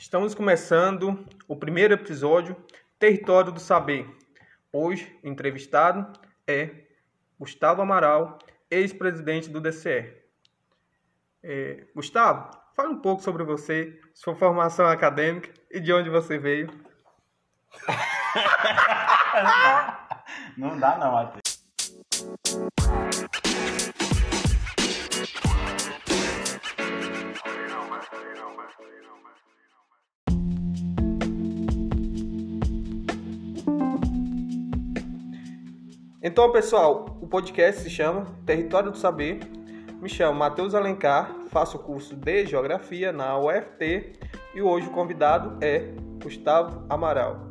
Estamos começando o primeiro episódio Território do Saber. Hoje, entrevistado é Gustavo Amaral, ex-presidente do DCE. É, Gustavo, fale um pouco sobre você, sua formação acadêmica e de onde você veio. não dá, não, Matheus. Então, pessoal, o podcast se chama Território do Saber. Me chamo Matheus Alencar, faço o curso de Geografia na UFT e hoje o convidado é Gustavo Amaral.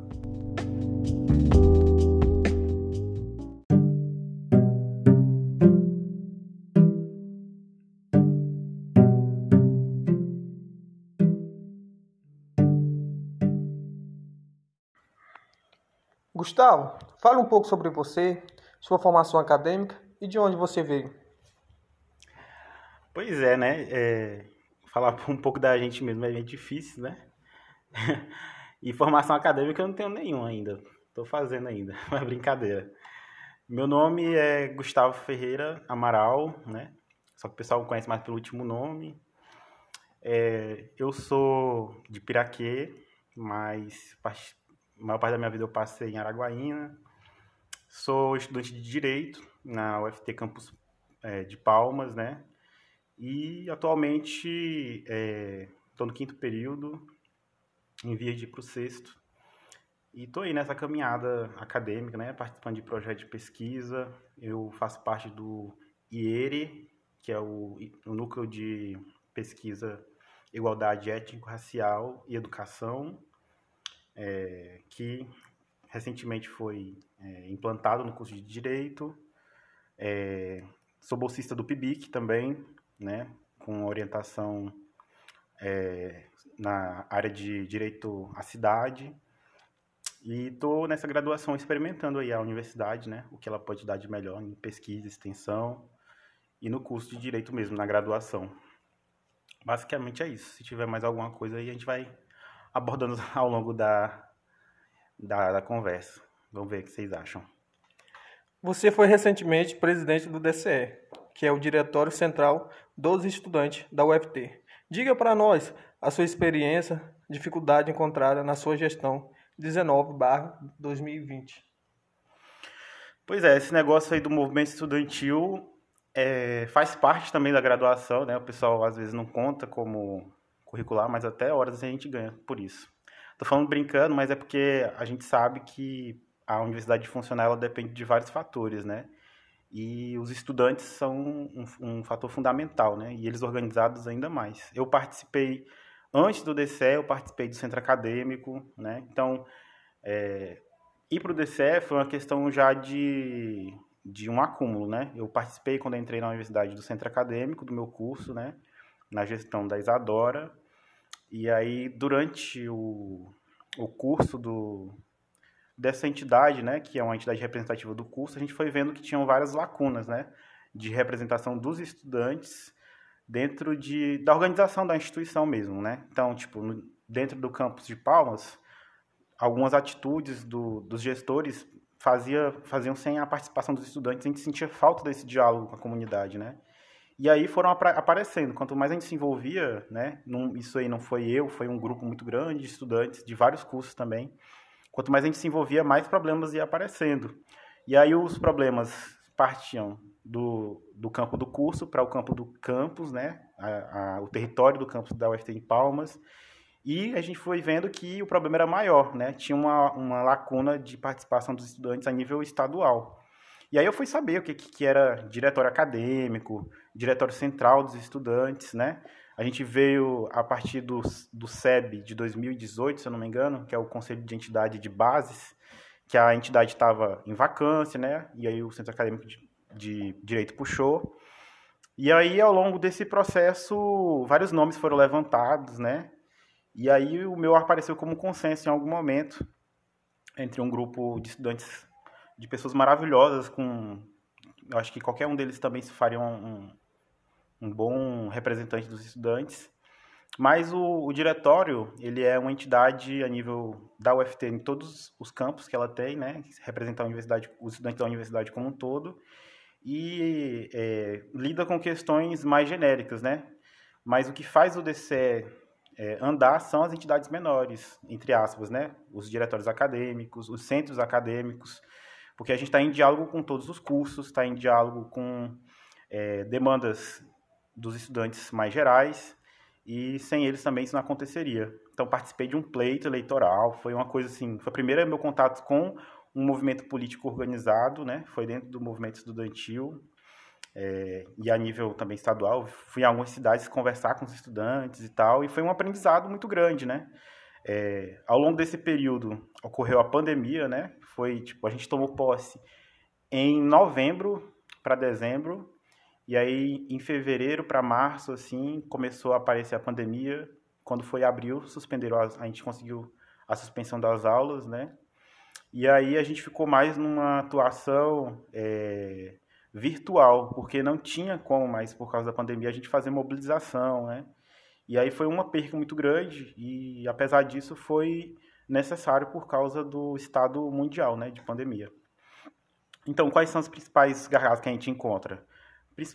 Gustavo, fale um pouco sobre você, sua formação acadêmica e de onde você veio. Pois é, né? É, falar um pouco da gente mesmo é difícil, né? e formação acadêmica eu não tenho nenhuma ainda. Estou fazendo ainda, uma brincadeira. Meu nome é Gustavo Ferreira Amaral, né? Só que o pessoal conhece mais pelo último nome. É, eu sou de Piraquê, mas a maior parte da minha vida eu passei em Araguaína. Sou estudante de Direito na UFT Campus é, de Palmas, né? E atualmente estou é, no quinto período, em vias de ir para o sexto. E estou aí nessa caminhada acadêmica, né? Participando de projetos de pesquisa. Eu faço parte do IERE, que é o, o Núcleo de Pesquisa Igualdade Étnico-Racial e Educação, é, que recentemente foi é, implantado no curso de Direito. É, sou bolsista do PIBIC também, né, com orientação é, na área de Direito à Cidade. E estou nessa graduação experimentando aí a universidade, né, o que ela pode dar de melhor em pesquisa, extensão e no curso de Direito mesmo, na graduação. Basicamente é isso. Se tiver mais alguma coisa aí, a gente vai abordando ao longo da, da, da conversa. Vamos ver o que vocês acham. Você foi recentemente presidente do DCE, que é o Diretório Central dos Estudantes da UFT. Diga para nós a sua experiência, dificuldade encontrada na sua gestão 19/2020. Pois é, esse negócio aí do movimento estudantil é, faz parte também da graduação, né? O pessoal às vezes não conta como curricular, mas até horas a gente ganha por isso. Tô falando brincando, mas é porque a gente sabe que a universidade funcionar ela depende de vários fatores, né? E os estudantes são um, um, fator fundamental, né? E eles organizados ainda mais. Eu participei, antes do DCE, eu participei do centro acadêmico, né? Então, é, ir para o DCE foi uma questão já de, de um acúmulo, né? Eu participei quando entrei na universidade do centro acadêmico, do meu curso, né? Na gestão da Isadora. E aí, durante o, o curso do, dessa entidade, né, que é uma entidade representativa do curso, a gente foi vendo que tinham várias lacunas, né, de representação dos estudantes dentro de, da organização da instituição mesmo, né? Então, tipo, no, dentro do campus de Palmas, algumas atitudes do, dos gestores fazia, faziam sem a participação dos estudantes, a gente sentia falta desse diálogo com a comunidade, né? E aí foram aparecendo. Quanto mais a gente se envolvia, né? Num, isso aí não foi eu, foi um grupo muito grande de estudantes de vários cursos também. Quanto mais a gente se envolvia, mais problemas iam aparecendo. E aí os problemas partiam do, do campo do curso para o campo do campus, né? A, a, o território do campus da UFT em Palmas. E a gente foi vendo que o problema era maior, né? Tinha uma, uma lacuna de participação dos estudantes a nível estadual. E aí eu fui saber o que, que era diretório acadêmico, diretório central dos estudantes, né? A gente veio a partir do, do SEB de 2018, se eu não me engano, que é o Conselho de Entidade de Bases, que a entidade estava em vacância, né? E aí o Centro Acadêmico de, de Direito puxou. E aí, ao longo desse processo, vários nomes foram levantados, né? E aí o meu apareceu como consenso em algum momento entre um grupo de estudantes, de pessoas maravilhosas, com... Eu acho que qualquer um deles também se faria um, um bom representante dos estudantes. Mas o, o, diretório, ele é uma entidade a nível da UFT em todos os campos que ela tem, né? Representa a universidade, os estudantes da universidade como um todo. E é, lida com questões mais genéricas, né? Mas o que faz o DCE é, andar são as entidades menores, entre aspas, né? Os diretórios acadêmicos, os centros acadêmicos, porque a gente está em diálogo com todos os cursos, está em diálogo com é, demandas dos estudantes mais gerais, e sem eles também isso não aconteceria. Então participei de um pleito eleitoral, foi uma coisa assim, foi o primeiro meu contato com um movimento político organizado, né? Foi dentro do movimento estudantil é, e a nível também estadual. Fui a algumas cidades conversar com os estudantes e tal, e foi um aprendizado muito grande, né? É, ao longo desse período ocorreu a pandemia, né? Foi tipo a gente tomou posse em novembro para dezembro e aí, em fevereiro para março, assim, começou a aparecer a pandemia. Quando foi abril, suspenderam as, a gente conseguiu a suspensão das aulas, né? E aí a gente ficou mais numa atuação é, virtual, porque não tinha como mais, por causa da pandemia, a gente fazer mobilização, né? E aí foi uma perca muito grande e, apesar disso, foi necessário por causa do estado mundial, né, de pandemia. Então, quais são os principais gargalos que a gente encontra?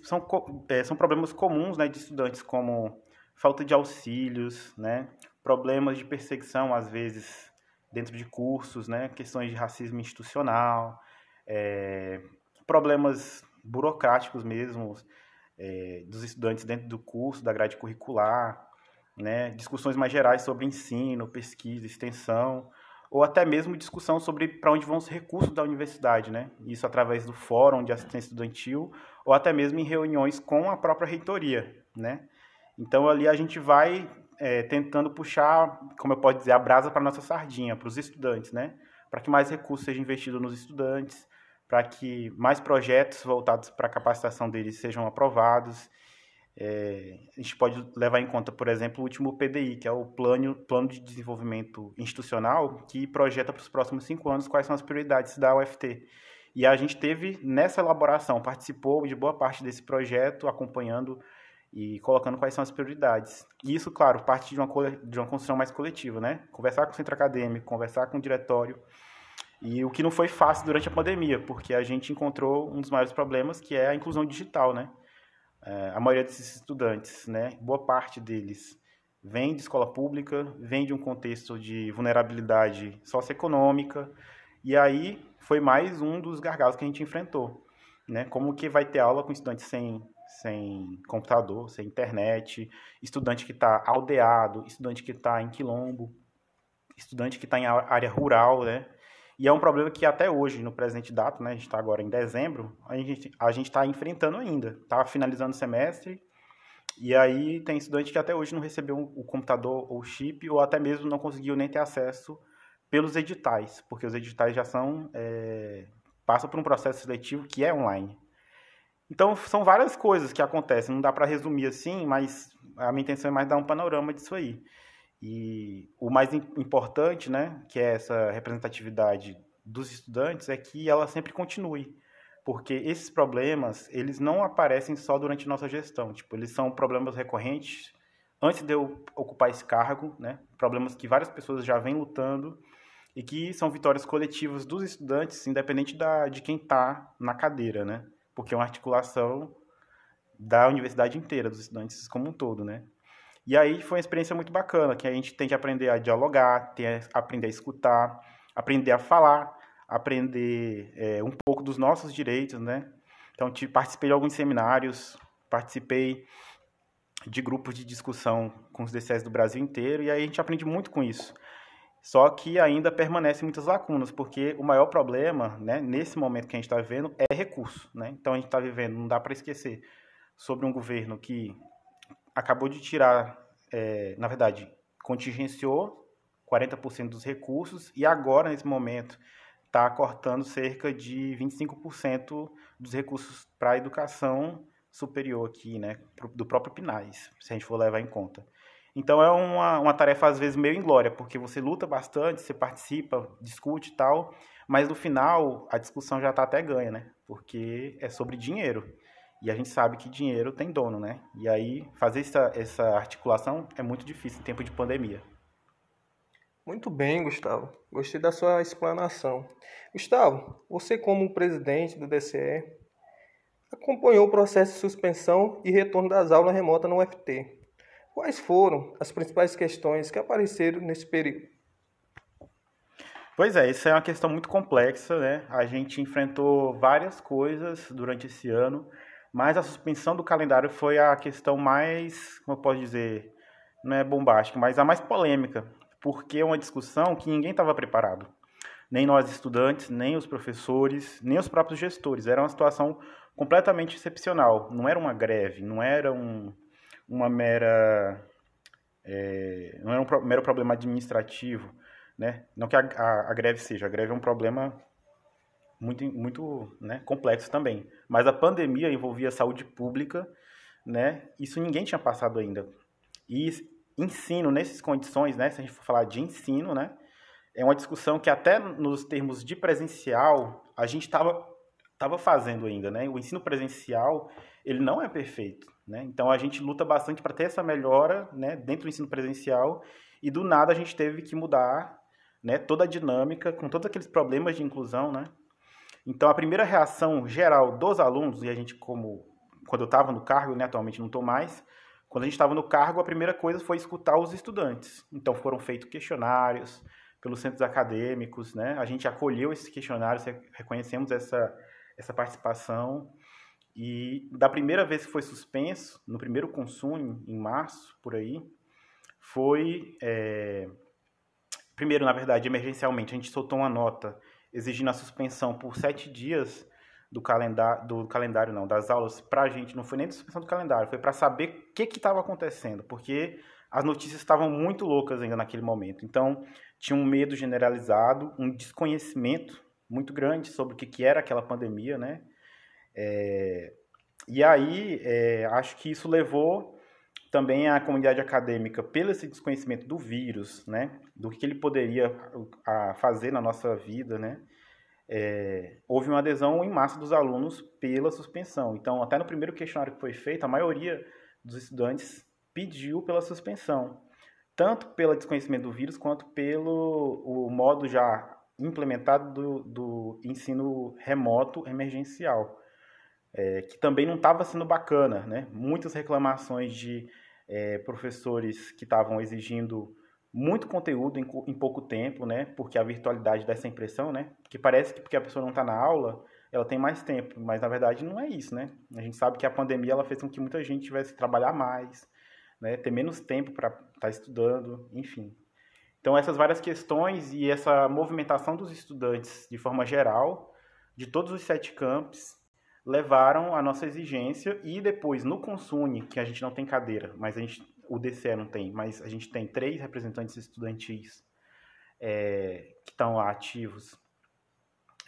são, é, são problemas comuns né, de estudantes, como falta de auxílios, né, problemas de perseguição, às vezes, dentro de cursos, né, questões de racismo institucional, é, problemas burocráticos mesmo é, dos estudantes dentro do curso, da grade curricular, né, discussões mais gerais sobre ensino, pesquisa, extensão, ou até mesmo discussão sobre para onde vão os recursos da universidade, né? Isso através do fórum de assistência estudantil ou até mesmo em reuniões com a própria reitoria, né? Então ali a gente vai é, tentando puxar, como eu posso dizer, a brasa para nossa sardinha, para os estudantes, né? Para que mais recursos sejam investidos nos estudantes, para que mais projetos voltados para a capacitação deles sejam aprovados é, a gente pode levar em conta, por exemplo, o último PDI, que é o Plano, plano de Desenvolvimento Institucional, que projeta para os próximos cinco anos quais são as prioridades da UFT. E a gente teve nessa elaboração, participou de boa parte desse projeto, acompanhando e colocando quais são as prioridades. E isso, claro, parte de uma, de uma construção mais coletiva, né? Conversar com o centro acadêmico, conversar com o diretório. E o que não foi fácil durante a pandemia, porque a gente encontrou um dos maiores problemas, que é a inclusão digital, né? É, a maioria desses estudantes, né, boa parte deles, vem de escola pública, vem de um contexto de vulnerabilidade socioeconômica, e aí foi mais um dos gargalos que a gente enfrentou. Né? Como que vai ter aula com estudantes sem, sem computador, sem internet, estudante que está aldeado, estudante que está em quilombo, estudante que está em área rural, né? E é um problema que até hoje, no presente data, né, a gente está agora em dezembro, a gente a está enfrentando ainda. Está finalizando o semestre, e aí tem estudante que até hoje não recebeu o computador ou o chip, ou até mesmo não conseguiu nem ter acesso pelos editais, porque os editais já são. É, passam por um processo seletivo que é online. Então, são várias coisas que acontecem, não dá para resumir assim, mas a minha intenção é mais dar um panorama disso aí. E o mais importante, né, que é essa representatividade dos estudantes, é que ela sempre continue. Porque esses problemas, eles não aparecem só durante nossa gestão. Tipo, eles são problemas recorrentes antes de eu ocupar esse cargo, né? Problemas que várias pessoas já vêm lutando e que são vitórias coletivas dos estudantes, independente da, de quem está na cadeira, né? Porque é uma articulação da universidade inteira, dos estudantes como um todo, né? E aí foi uma experiência muito bacana, que a gente tem que aprender a dialogar, tem que aprender a escutar, aprender a falar, aprender é, um pouco dos nossos direitos, né? Então, participei de alguns seminários, participei de grupos de discussão com os DCS do Brasil inteiro, e aí a gente aprende muito com isso. Só que ainda permanecem muitas lacunas, porque o maior problema, né, nesse momento que a gente está vivendo, é recurso. Né? Então a gente está vivendo, não dá para esquecer, sobre um governo que acabou de tirar, é, na verdade, contingenciou 40% dos recursos e agora, nesse momento, está cortando cerca de 25% dos recursos para a educação superior aqui, né, do próprio PNAES, se a gente for levar em conta. Então é uma, uma tarefa às vezes meio inglória, porque você luta bastante, você participa, discute e tal, mas no final a discussão já está até ganha, né? Porque é sobre dinheiro. E a gente sabe que dinheiro tem dono, né? E aí fazer essa, essa articulação é muito difícil em tempo de pandemia. Muito bem, Gustavo. Gostei da sua explanação. Gustavo, você como presidente do DCE acompanhou o processo de suspensão e retorno das aulas remotas no UFT. Quais foram as principais questões que apareceram nesse período? Pois é, isso é uma questão muito complexa, né? A gente enfrentou várias coisas durante esse ano, mas a suspensão do calendário foi a questão mais, como eu posso dizer, não é bombástica, mas a mais polêmica, porque é uma discussão que ninguém estava preparado. Nem nós estudantes, nem os professores, nem os próprios gestores. Era uma situação completamente excepcional. Não era uma greve, não era um, uma mera. É, não era um mero problema administrativo. Né? Não que a, a, a, greve seja, a greve é um problema muito, muito né, complexo também. Mas a pandemia envolvia a saúde pública, né? isso ninguém tinha passado ainda. E ensino nessas condições, né, se a gente for falar de ensino, né, é uma discussão que até nos termos de presencial a gente estava tava fazendo ainda, né? O ensino presencial ele não é perfeito, né? Então a gente luta bastante para ter essa melhora, né, dentro do ensino presencial e do nada a gente teve que mudar, né, toda a dinâmica com todos aqueles problemas de inclusão, né? Então a primeira reação geral dos alunos e a gente como quando eu estava no cargo, né, atualmente não estou mais, quando a gente estava no cargo, a primeira coisa foi escutar os estudantes. Então foram feitos questionários pelos centros acadêmicos, né? A gente acolheu esses questionários, reconhecemos essa, essa participação. E da primeira vez que foi suspenso, no primeiro consumo, em março, por aí, foi. É... Primeiro, na verdade, emergencialmente, a gente soltou uma nota exigindo a suspensão por sete dias do calendário, do calendário não, das aulas para a gente, não foi nem da suspensão do calendário, foi para saber o que estava acontecendo, porque as notícias estavam muito loucas ainda naquele momento. Então, tinha um medo generalizado, um desconhecimento muito grande sobre o que, que era aquela pandemia, né? É, e aí, é, acho que isso levou também a comunidade acadêmica, pelo esse desconhecimento do vírus, né? Do que ele poderia fazer na nossa vida, né? é, houve uma adesão em massa dos alunos pela suspensão. Então, até no primeiro questionário que foi feito, a maioria dos estudantes pediu pela suspensão, tanto pelo desconhecimento do vírus quanto pelo o modo já implementado do, do ensino remoto emergencial, é, que também não estava sendo bacana, né? Muitas reclamações de é, professores que estavam exigindo muito conteúdo em, em, pouco tempo, né? Porque a virtualidade dá essa impressão, né? Que parece que porque a pessoa não está na aula, ela tem mais tempo, mas na verdade não é isso, né? A gente sabe que a pandemia ela fez com que muita gente tivesse que trabalhar mais, né? Ter menos tempo para estar tá estudando, enfim. Então essas várias questões e essa movimentação dos estudantes de forma geral, de todos os sete campos, levaram a nossa exigência e depois no Consune, que a gente não tem cadeira, mas a gente o DCE não tem, mas a gente tem três representantes estudantis é, que estão lá ativos.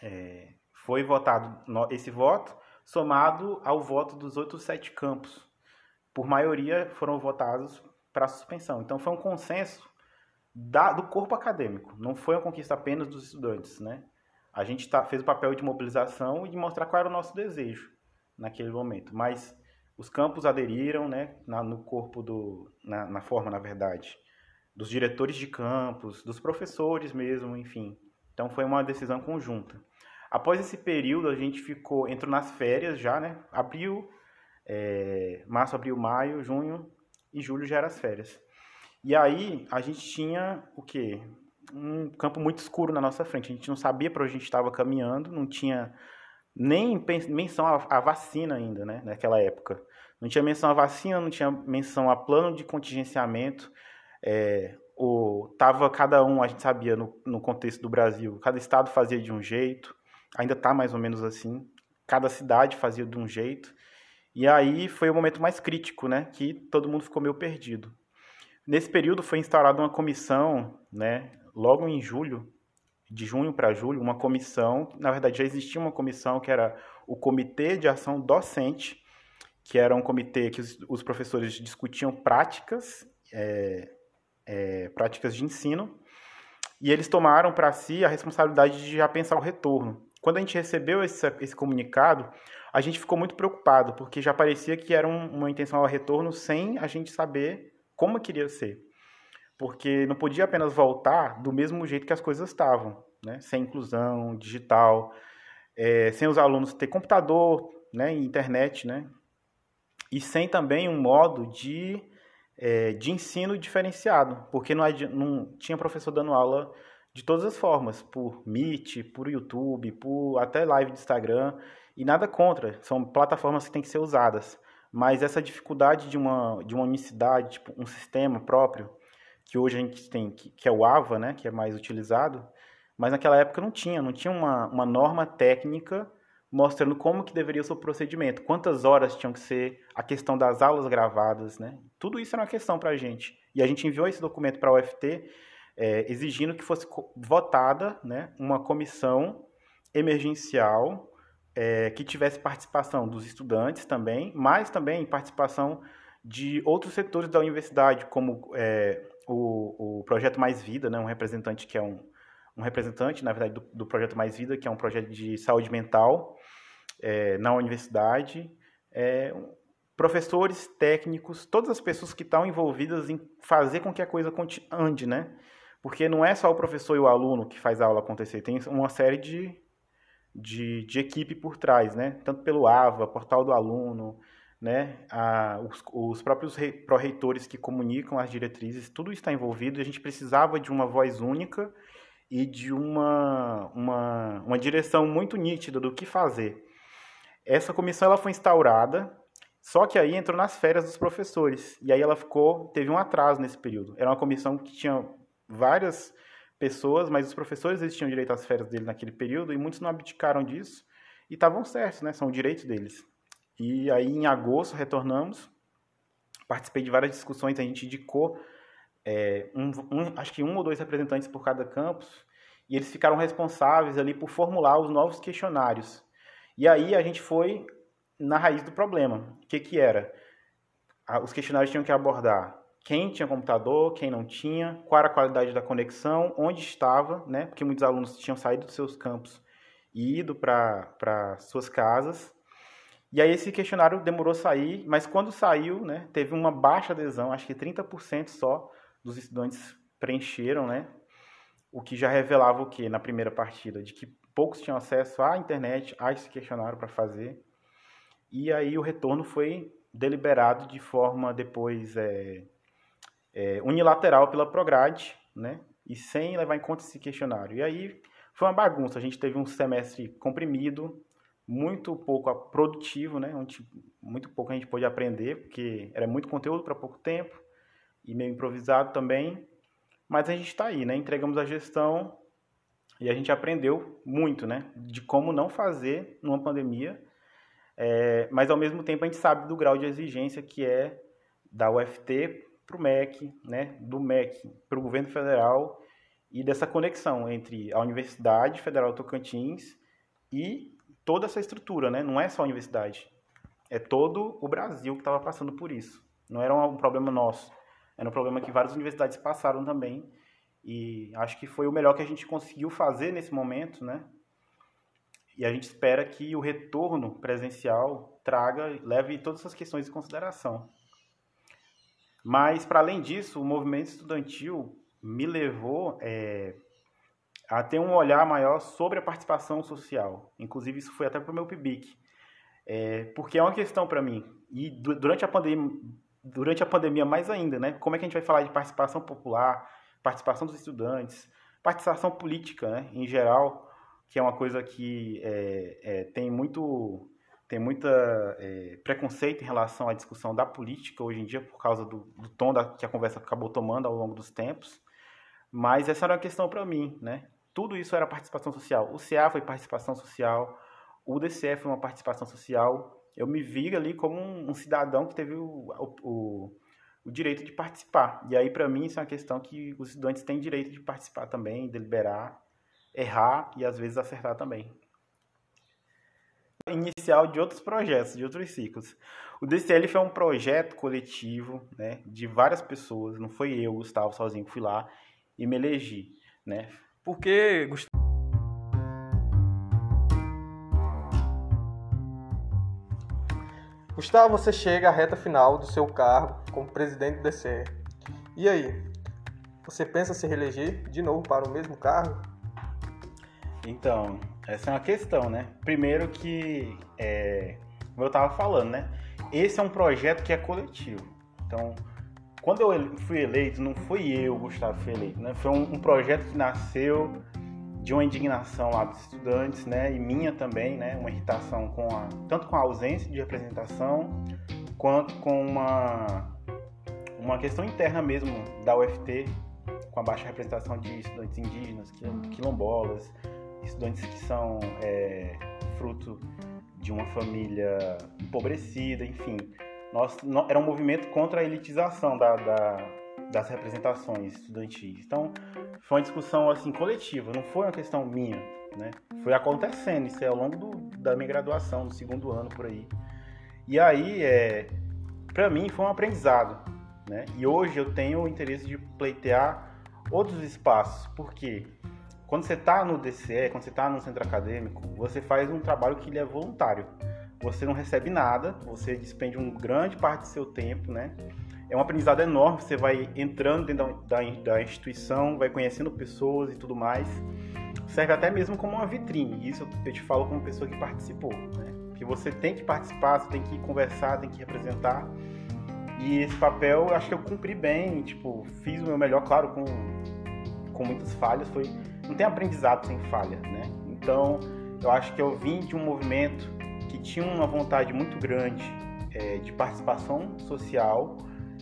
É, foi votado esse voto somado ao voto dos outros sete campos. Por maioria foram votados para suspensão. Então foi um consenso da, do corpo acadêmico, não foi uma conquista apenas dos estudantes, né? A gente tá, fez o papel de mobilização e de mostrar qual era o nosso desejo naquele momento, mas os campos aderiram, né, na, no corpo do, na, na forma, na verdade, dos diretores de campos, dos professores mesmo, enfim. Então foi uma decisão conjunta. Após esse período, a gente ficou, entrou nas férias já, né? Abril, é, março, abril, maio, junho e julho já eram as férias. E aí a gente tinha o quê? Um campo muito escuro na nossa frente. A gente não sabia para onde a gente estava caminhando, não tinha nem menção à vacina ainda, né, naquela época. Não tinha menção à vacina, não tinha menção a plano de contingenciamento. É, o, tava cada um, a gente sabia, no, no contexto do Brasil, cada estado fazia de um jeito, ainda está mais ou menos assim. Cada cidade fazia de um jeito. E aí foi o momento mais crítico, né, que todo mundo ficou meio perdido. Nesse período foi instaurada uma comissão, né, logo em julho, de junho para julho, uma comissão, na verdade já existia uma comissão que era o Comitê de Ação Docente, que era um comitê que os, os professores discutiam práticas, é, é, práticas de ensino, e eles tomaram para si a responsabilidade de já pensar o retorno. Quando a gente recebeu esse, esse comunicado, a gente ficou muito preocupado, porque já parecia que era um, uma intenção ao retorno sem a gente saber como queria ser. Porque não podia apenas voltar do mesmo jeito que as coisas estavam, né? sem inclusão digital, é, sem os alunos ter computador, né, internet, né? e sem também um modo de, é, de ensino diferenciado, porque não, não tinha professor dando aula de todas as formas, por Meet, por YouTube, por até live de Instagram, e nada contra, são plataformas que têm que ser usadas. Mas essa dificuldade de uma, de uma unicidade, tipo, um sistema próprio, que hoje a gente tem, que, que é o AVA, né, que é mais utilizado, mas naquela época não tinha, não tinha uma, uma norma técnica mostrando como que deveria ser o procedimento, quantas horas tinham que ser, a questão das aulas gravadas, né? Tudo isso era uma questão para a gente. E a gente enviou esse documento para a UFT é, exigindo que fosse votada né, uma comissão emergencial é, que tivesse participação dos estudantes também, mas também participação de outros setores da universidade, como é, o, o Projeto Mais Vida, né, um representante que é um, um representante, na verdade, do, do, Projeto Mais Vida, que é um projeto de saúde mental é, na universidade, é, professores, técnicos, todas as pessoas que estão envolvidas em fazer com que a coisa ande, né? Porque não é só o professor e o aluno que faz a aula acontecer, tem uma série de, de, de equipe por trás, né? Tanto pelo AVA, portal do aluno, né? A, os, os próprios pró-reitores que comunicam as diretrizes, tudo está envolvido e a gente precisava de uma voz única e de uma, uma, uma direção muito nítida do que fazer. Essa comissão ela foi instaurada, só que aí entrou nas férias dos professores. E aí ela ficou, teve um atraso nesse período. Era uma comissão que tinha várias pessoas, mas os professores eles tinham direito às férias dele naquele período e muitos não abdicaram disso e estavam certos, né? São direitos deles. E aí em agosto retornamos, participei de várias discussões, a gente indicou é, um, um, acho que um ou dois representantes por cada campus e eles ficaram responsáveis ali por formular os novos questionários. E aí a gente foi na raiz do problema. O que que era? Os questionários tinham que abordar quem tinha computador, quem não tinha, qual era a qualidade da conexão, onde estava, né? Porque muitos alunos tinham saído dos seus campos e ido para suas casas. E aí esse questionário demorou a sair, mas quando saiu, né, teve uma baixa adesão, acho que 30% só dos estudantes preencheram, né? O que já revelava o que na primeira partida, de que poucos tinham acesso à internet, a esse questionário para fazer. E aí o retorno foi deliberado de forma depois é, é, unilateral pela Prograde, né? E sem levar em conta esse questionário. E aí foi uma bagunça. A gente teve um semestre comprimido, muito pouco produtivo, né? Muito pouco a gente pôde aprender, porque era muito conteúdo para pouco tempo e meio improvisado também. Mas a gente está aí, né? Entregamos a gestão e a gente aprendeu muito, né? De como não fazer numa pandemia. É, mas ao mesmo tempo a gente sabe do grau de exigência que é da UFT para o MEC, né, do MEC para o governo federal e dessa conexão entre a Universidade Federal Tocantins e toda essa estrutura, né? Não é só a universidade, é todo o Brasil que estava passando por isso. Não era um problema nosso, era um problema que várias universidades passaram também. E acho que foi o melhor que a gente conseguiu fazer nesse momento, né? E a gente espera que o retorno presencial traga, leve todas essas questões em consideração. Mas, para além disso, o movimento estudantil me levou é, a ter um olhar maior sobre a participação social. Inclusive, isso foi até para o meu PIBIC. É, porque é uma questão para mim. E durante a, pandemia, durante a pandemia, mais ainda, né? Como é que a gente vai falar de participação popular, participação dos estudantes, participação política, né? Em geral, que é uma coisa que é, é tem muito tem muita é, preconceito em relação à discussão da política hoje em dia por causa do, do tom da, que a conversa acabou tomando ao longo dos tempos. Mas essa era uma questão para mim, né? Tudo isso era participação social. O CA foi participação social, o DCE foi uma participação social. Eu me vi ali como um, um cidadão que teve o, o, o, direito de participar. E aí, para mim, isso é uma questão que os estudantes têm direito de participar também, deliberar, errar e às vezes acertar também inicial de outros projetos, de outros ciclos. O DCL foi um projeto coletivo, né, de várias pessoas, não foi eu, Gustavo, sozinho que fui lá e me elegi, né? Porque, Gustavo, Gustavo, você chega à reta final do seu cargo como presidente do DCE. E aí? Você pensa se reeleger de novo para o mesmo cargo? Então, essa é uma questão, né? Primeiro que, é, como eu estava falando, né? Esse é um projeto que é coletivo. Então, quando eu fui eleito, não fui eu, Gustavo, fui eleito, né? Foi um, um projeto que nasceu de uma indignação lá dos estudantes, né? E minha também, né? Uma irritação com a, tanto com a ausência de representação, quanto com uma, uma questão interna mesmo da UFT, com a baixa representação de estudantes indígenas, quilombolas, estudantes que são é, fruto de uma família empobrecida, enfim. Nós, era um movimento contra a elitização da, da, das representações estudantis. Então, foi uma discussão assim coletiva, não foi uma questão minha, né? Foi acontecendo isso é ao longo do, da minha graduação, do segundo ano por aí. E aí, é, para mim, foi um aprendizado, né? E hoje eu tenho o interesse de pleitear outros espaços, porque quando você está no DCE, quando você está no centro acadêmico, você faz um trabalho que ele é voluntário. Você não recebe nada, você despende uma grande parte do seu tempo, né? É um aprendizado enorme, você vai entrando dentro da, da, da instituição, vai conhecendo pessoas e tudo mais. Serve até mesmo como uma vitrine, isso eu te falo como pessoa que participou, né? Que você tem que participar, você tem que conversar, tem que representar. E esse papel acho que eu cumpri bem, tipo, fiz o meu melhor, claro, com, com muitas falhas, foi não tem aprendizado sem falha, né? Então, eu acho que eu vim de um movimento tinha uma vontade muito grande é, de participação social,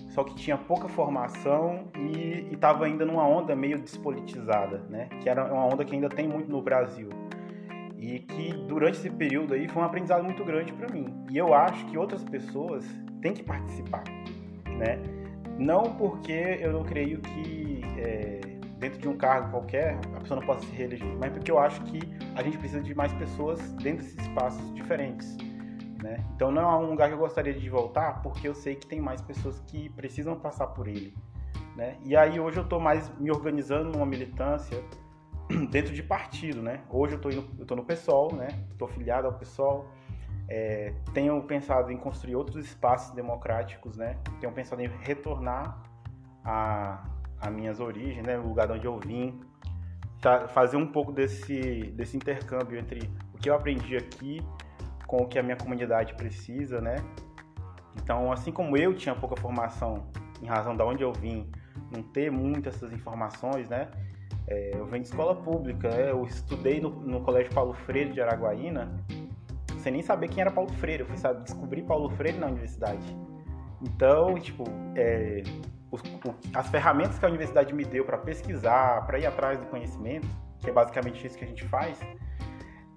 só que tinha pouca formação e estava ainda numa onda meio despolitizada, né? Que era uma onda que ainda tem muito no Brasil e que durante esse período aí foi um aprendizado muito grande para mim. E eu acho que outras pessoas têm que participar, né? Não porque eu não creio que é, dentro de um cargo qualquer, a pessoa não possa se reeleger, mas porque eu acho que a gente precisa de mais pessoas dentro desses espaços diferentes. Né? Então não é um lugar que eu gostaria de voltar, porque eu sei que tem mais pessoas que precisam passar por ele. Né? E aí hoje eu estou mais me organizando numa militância dentro de partido. Né? Hoje eu estou no PSOL, né? estou filiado ao PSOL, é, tenho pensado em construir outros espaços democráticos, né? tenho pensado em retornar a, as minhas origens, né, o lugar de onde eu vim, tá, fazer um pouco desse, desse intercâmbio entre o que eu aprendi aqui com o que a minha comunidade precisa, né? Então, assim como eu tinha pouca formação em razão de onde eu vim, não ter muitas essas informações, né? É, eu venho de escola pública, né? eu estudei no, no Colégio Paulo Freire de Araguaína, sem nem saber quem era Paulo Freire, eu fui sabe, descobrir Paulo Freire na universidade. Então, tipo, é, os, as ferramentas que a universidade me deu para pesquisar, para ir atrás do conhecimento, que é basicamente isso que a gente faz,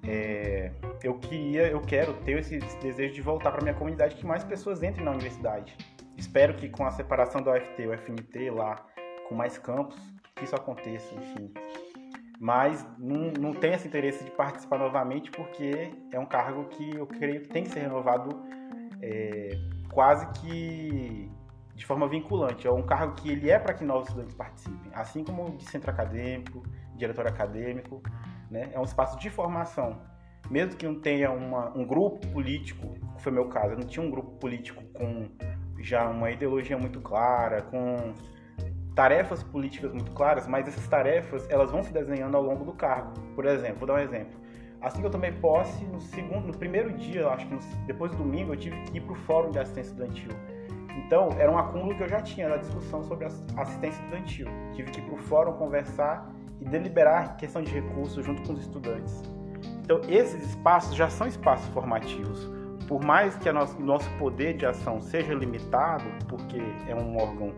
é, eu queria, eu quero ter esse, esse desejo de voltar para minha comunidade, que mais pessoas entrem na universidade. Espero que com a separação do UFT, o FNT lá, com mais campos, que isso aconteça, enfim. Mas não, não tenho esse interesse de participar novamente, porque é um cargo que eu creio que tem que ser renovado é, quase que de forma vinculante. É um cargo que ele é para que novos estudantes participem, assim como de centro acadêmico, diretor acadêmico, né? É um espaço de formação. Mesmo que não tenha uma, um grupo político, foi meu caso, eu não tinha um grupo político com já uma ideologia muito clara, com tarefas políticas muito claras, mas essas tarefas elas vão se desenhando ao longo do cargo. Por exemplo, vou dar um exemplo. Assim que eu tomei posse, no segundo, no primeiro dia, acho que no, depois do domingo, eu tive que ir para o fórum de assistência estudantil então, era um acúmulo que eu já tinha da discussão sobre assistência estudantil. Tive que ir para o fórum conversar e deliberar questão de recursos junto com os estudantes. Então, esses espaços já são espaços formativos. Por mais que o nosso, nosso poder de ação seja limitado, porque é um órgão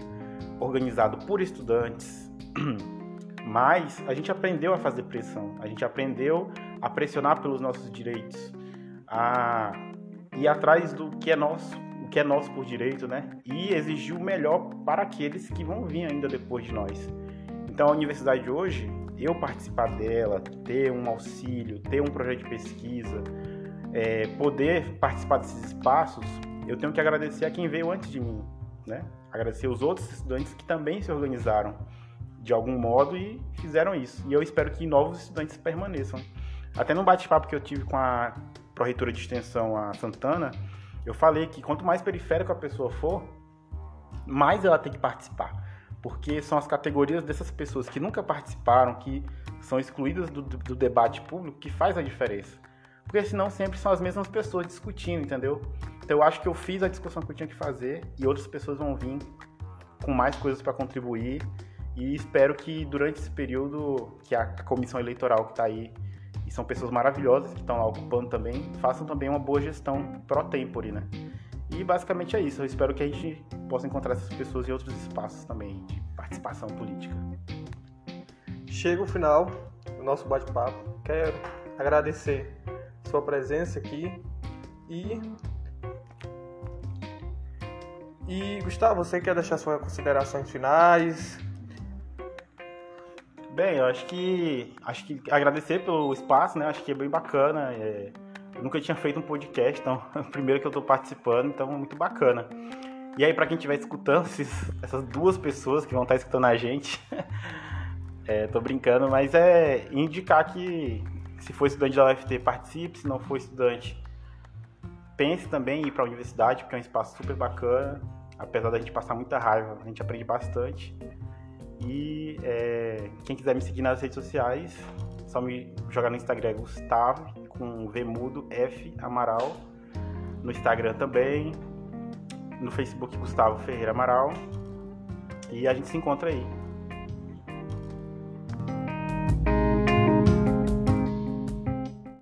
organizado por estudantes, mas a gente aprendeu a fazer pressão, a gente aprendeu a pressionar pelos nossos direitos, a ir atrás do que é nosso, o que é nosso por direito, né? E exigir o melhor para aqueles que vão vir ainda depois de nós. Então a universidade hoje, eu participar dela, ter um auxílio, ter um projeto de pesquisa, é, poder participar desses espaços, eu tenho que agradecer a quem veio antes de mim, né? Agradecer os outros estudantes que também se organizaram de algum modo e fizeram isso. E eu espero que novos estudantes permaneçam. Até no bate-papo que eu tive com a pró-reitora de extensão, a Santana, Eu falei que quanto mais periférico a pessoa for, mais ela tem que participar. Porque são as categorias dessas pessoas que nunca participaram, que são excluídas do, do, debate público, que faz a diferença. Porque senão sempre são as mesmas pessoas discutindo, entendeu? Então eu acho que eu fiz a discussão que eu tinha que fazer e outras pessoas vão vir com mais coisas para contribuir. E espero que durante esse período que a comissão eleitoral que está aí, e são pessoas maravilhosas que estão lá ocupando também, façam também uma boa gestão pro tempore, né? E basicamente é isso. Eu espero que a gente possa encontrar essas pessoas em outros espaços também de participação política. Chega o final do nosso bate-papo. Quero agradecer sua presença aqui e e Gustavo, você quer deixar suas considerações finais? Bem, eu acho que acho que agradecer pelo espaço, né? Acho que é bem bacana. É... Eu nunca tinha feito um podcast, então é o primeiro que eu estou participando, então é muito bacana. E aí, para quem estiver escutando, esses, essas duas pessoas que vão estar escutando a gente, é, tô brincando, mas é indicar que se for estudante da UFT, participe, se não for estudante, pense também em ir para a universidade, porque é um espaço super bacana. Apesar da gente passar muita raiva, a gente aprende bastante. E é, quem quiser me seguir nas redes sociais, só me jogar no Instagram Gustavo, com V mudo F Amaral. No Instagram também. No Facebook Gustavo Ferreira Amaral. E a gente se encontra aí.